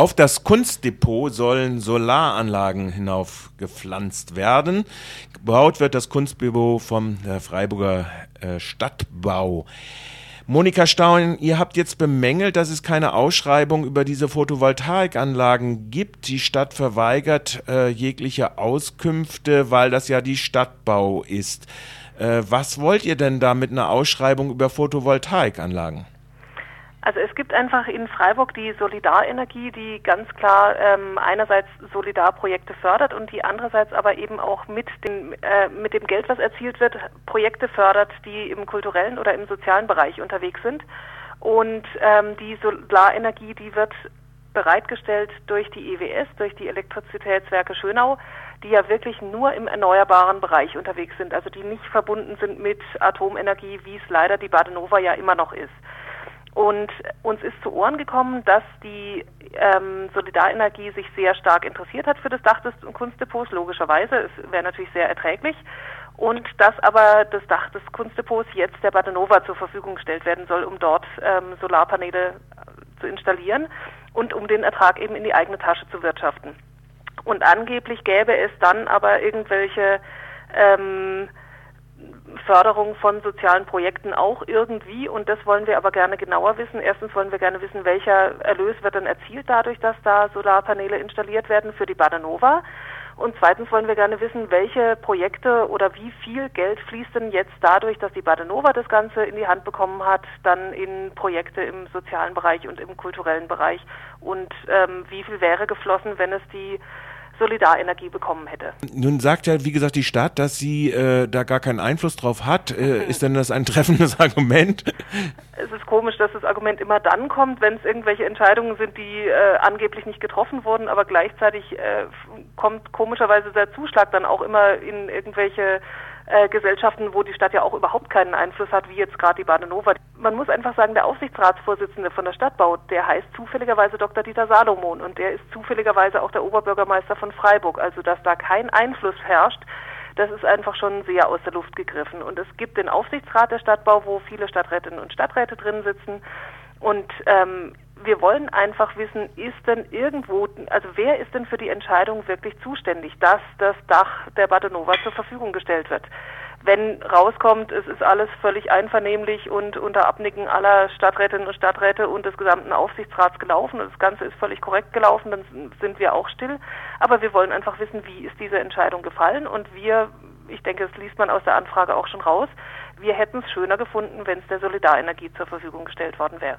Auf das Kunstdepot sollen Solaranlagen hinaufgepflanzt werden. Gebaut wird das Kunstdepot vom Freiburger äh, Stadtbau. Monika Staun, ihr habt jetzt bemängelt, dass es keine Ausschreibung über diese Photovoltaikanlagen gibt. Die Stadt verweigert äh, jegliche Auskünfte, weil das ja die Stadtbau ist. Äh, was wollt ihr denn da mit einer Ausschreibung über Photovoltaikanlagen? Also es gibt einfach in Freiburg die Solidarenergie, die ganz klar ähm, einerseits Solidarprojekte fördert und die andererseits aber eben auch mit dem, äh, mit dem Geld, was erzielt wird, Projekte fördert, die im kulturellen oder im sozialen Bereich unterwegs sind. Und ähm, die Solarenergie, die wird bereitgestellt durch die EWS, durch die Elektrizitätswerke Schönau, die ja wirklich nur im erneuerbaren Bereich unterwegs sind, also die nicht verbunden sind mit Atomenergie, wie es leider die Badenova ja immer noch ist. Und uns ist zu Ohren gekommen, dass die ähm, Solidarenergie sich sehr stark interessiert hat für das Dach des Kunstdepots, logischerweise. Es wäre natürlich sehr erträglich. Und dass aber das Dach des Kunstdepots jetzt der Badenova zur Verfügung gestellt werden soll, um dort ähm, Solarpaneele äh, zu installieren und um den Ertrag eben in die eigene Tasche zu wirtschaften. Und angeblich gäbe es dann aber irgendwelche ähm, Förderung von sozialen Projekten auch irgendwie und das wollen wir aber gerne genauer wissen. Erstens wollen wir gerne wissen, welcher Erlös wird dann erzielt dadurch, dass da Solarpaneele installiert werden für die Badenova. Und zweitens wollen wir gerne wissen, welche Projekte oder wie viel Geld fließt denn jetzt dadurch, dass die Badenova das Ganze in die Hand bekommen hat, dann in Projekte im sozialen Bereich und im kulturellen Bereich und ähm, wie viel wäre geflossen, wenn es die Solidarenergie bekommen hätte. Nun sagt ja, wie gesagt, die Stadt, dass sie äh, da gar keinen Einfluss drauf hat. Äh, mhm. Ist denn das ein treffendes Argument? Es ist komisch, dass das Argument immer dann kommt, wenn es irgendwelche Entscheidungen sind, die äh, angeblich nicht getroffen wurden, aber gleichzeitig äh, kommt komischerweise der Zuschlag dann auch immer in irgendwelche äh, Gesellschaften, wo die Stadt ja auch überhaupt keinen Einfluss hat, wie jetzt gerade die Badenova. Man muss einfach sagen, der Aufsichtsratsvorsitzende von der Stadtbau, der heißt zufälligerweise Dr. Dieter Salomon und der ist zufälligerweise auch der Oberbürgermeister von Freiburg. Also dass da kein Einfluss herrscht, das ist einfach schon sehr aus der Luft gegriffen. Und es gibt den Aufsichtsrat der Stadtbau, wo viele Stadträtinnen und Stadträte drin sitzen. Und ähm, wir wollen einfach wissen, ist denn irgendwo, also wer ist denn für die Entscheidung wirklich zuständig, dass das Dach der Badenova zur Verfügung gestellt wird? Wenn rauskommt, es ist alles völlig einvernehmlich und unter Abnicken aller Stadträtinnen und Stadträte und des gesamten Aufsichtsrats gelaufen und das Ganze ist völlig korrekt gelaufen, dann sind wir auch still. Aber wir wollen einfach wissen, wie ist diese Entscheidung gefallen und wir, ich denke, das liest man aus der Anfrage auch schon raus, wir hätten es schöner gefunden, wenn es der Solidarenergie zur Verfügung gestellt worden wäre.